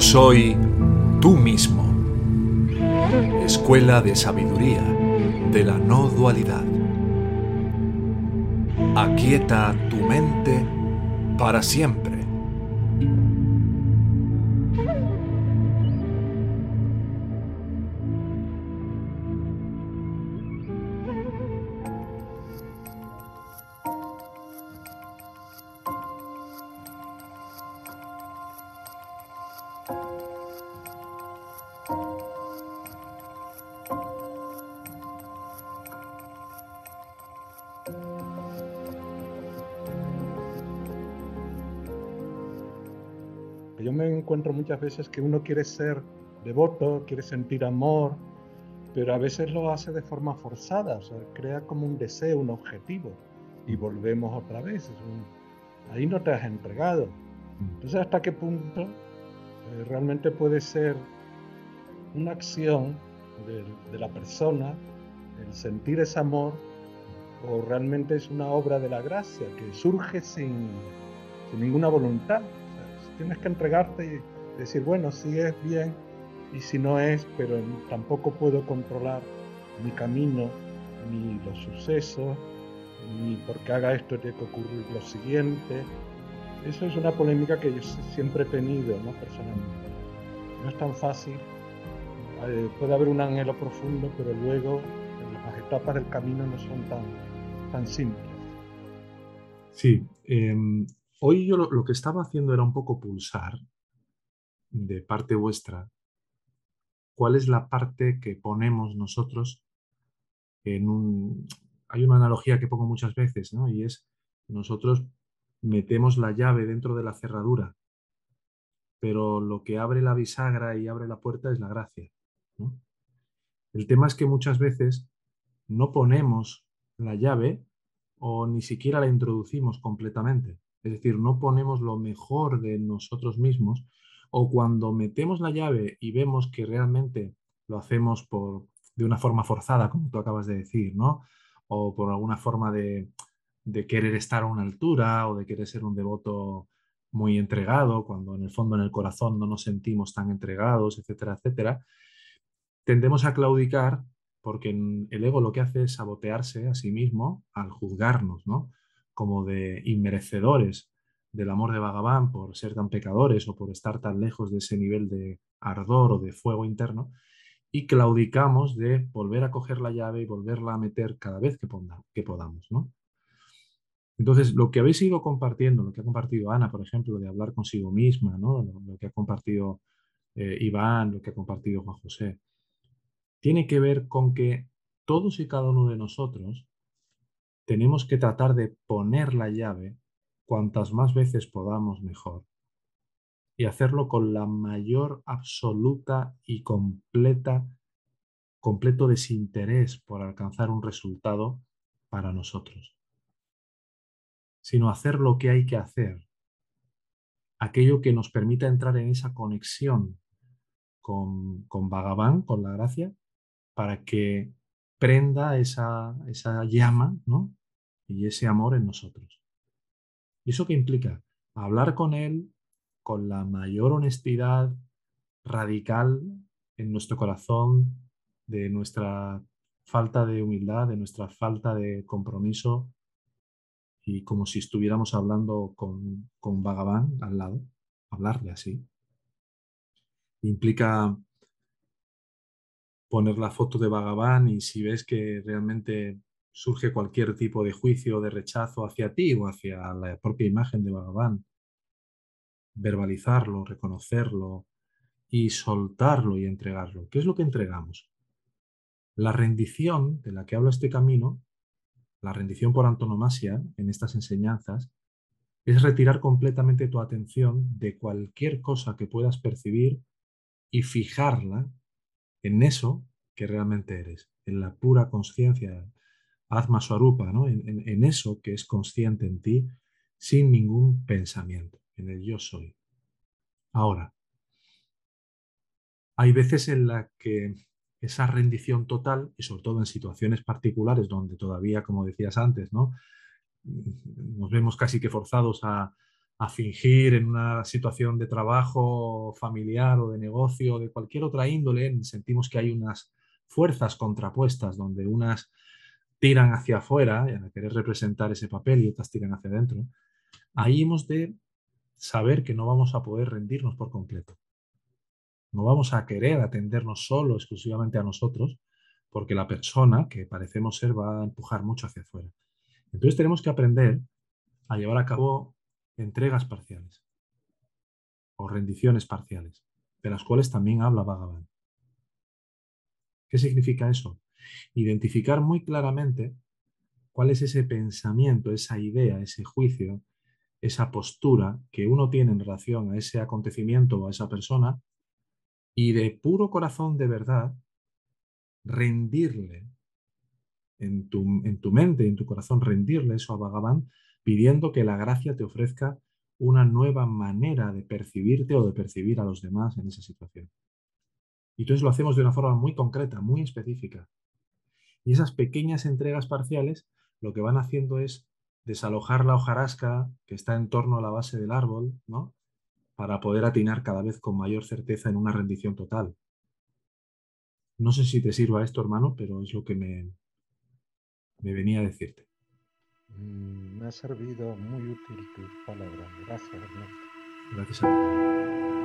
soy tú mismo. Escuela de Sabiduría de la No Dualidad. Aquieta tu mente para siempre. Yo me encuentro muchas veces que uno quiere ser devoto, quiere sentir amor, pero a veces lo hace de forma forzada, o sea, crea como un deseo, un objetivo, y volvemos otra vez. ahí no te has entregado. Entonces, ¿hasta qué punto eh, realmente puede ser una acción de, de, la persona, el sentir ese amor, o realmente es una obra de la gracia que surge sin, sin ninguna voluntad? Tienes que entregarte y decir, bueno, si es bien y si no es, pero tampoco puedo controlar mi camino, ni los sucesos, ni porque haga esto tiene que ocurrir lo siguiente. Eso es una polémica que yo siempre he tenido, ¿no? Personalmente. No es tan fácil. Eh, puede haber un anhelo profundo, pero luego las etapas del camino no son tan, tan simples. Sí, em, Hoy yo lo, que estaba haciendo era un poco pulsar de parte vuestra cuál es la parte que ponemos nosotros. Hay una analogía que pongo muchas veces, ¿no? Y es, nosotros metemos la llave dentro de la cerradura, pero lo que abre la bisagra y abre la puerta es la gracia. El tema es que muchas veces no ponemos la llave o ni siquiera la introducimos completamente. Es decir, no ponemos lo mejor de nosotros mismos o cuando metemos la llave y vemos que realmente lo hacemos por, de una forma forzada, como tú acabas de decir, ¿no? O por alguna forma de, de querer estar a una altura o de querer ser un devoto muy entregado, cuando en el fondo en el corazón no nos sentimos tan entregados, etcétera, etcétera, tendemos a claudicar porque el ego lo que hace es sabotearse a sí mismo al juzgarnos, ¿no? Como de inmerecedores del amor de Bhagavan por ser tan pecadores o por estar tan lejos de ese nivel de ardor o de fuego interno, y claudicamos de volver a coger la llave y volverla a meter cada vez que, que podamos. ¿no? Entonces, lo que habéis ido compartiendo, lo que ha compartido Ana, por ejemplo, de hablar consigo misma, ¿no? lo, que ha compartido eh, Iván, lo que ha compartido Juan José, tiene que ver con que todos y cada uno de nosotros tenemos que tratar de poner la llave cuantas más veces podamos mejor y hacerlo con la mayor absoluta y completa completo desinterés por alcanzar un resultado para nosotros, sino hacer lo que hay que hacer, aquello que nos permita entrar en esa conexión con, con con la gracia, para que prenda esa, esa llama ¿no? y ese amor en nosotros. ¿Y eso qué implica? Hablar con Él con la mayor honestidad radical en nuestro corazón, de nuestra falta de humildad, de nuestra falta de compromiso, y como si estuviéramos hablando con, con Bhagavan al lado, hablarle así. Implica poner la foto de Bhagavan y si ves que realmente surge cualquier tipo de juicio de rechazo hacia ti o hacia la propia imagen de Bhagavan, verbalizarlo, reconocerlo y soltarlo y entregarlo. ¿Qué es lo que entregamos? La rendición de la que habla este camino, la rendición por antonomasia en estas enseñanzas, es retirar completamente tu atención de cualquier cosa que puedas percibir y fijarla en eso que realmente eres, en la pura conciencia, Atma Swarupa, ¿no? En, en, eso que es consciente en ti, sin ningún pensamiento, en el yo soy. Ahora, hay veces en las que esa rendición total, y sobre todo en situaciones particulares donde todavía, como decías antes, ¿no? nos vemos casi que forzados a, a fingir en una situación de trabajo familiar o de negocio o de cualquier otra índole, sentimos que hay unas fuerzas contrapuestas donde unas tiran hacia afuera y a querer representar ese papel y otras tiran hacia adentro, ahí hemos de saber que no vamos a poder rendirnos por completo. No vamos a querer atendernos solo, exclusivamente a nosotros, porque la persona que parecemos ser va a empujar mucho hacia afuera. Entonces tenemos que aprender a llevar a cabo entregas parciales o rendiciones parciales, de las cuales también habla Bhagavan. ¿Qué significa eso? Identificar muy claramente cuál es ese pensamiento, esa idea, ese juicio, esa postura que uno tiene en relación a ese acontecimiento o a esa persona y de puro corazón de verdad rendirle en tu, en tu mente, en tu corazón, rendirle eso a Bhagavan, pidiendo que la gracia te ofrezca una nueva manera de percibirte o de percibir a los demás en esa situación. Y entonces lo hacemos de una forma muy concreta, muy específica. Y esas pequeñas entregas parciales lo que van haciendo es desalojar la hojarasca que está en torno a la base del árbol, ¿no? Para poder atinar cada vez con mayor certeza en una rendición total. No sé si te sirva esto, hermano, pero es lo que me, me venía a decirte. Mm, me ha servido muy útil tu palabra. Gracias, Ernesto. Gracias.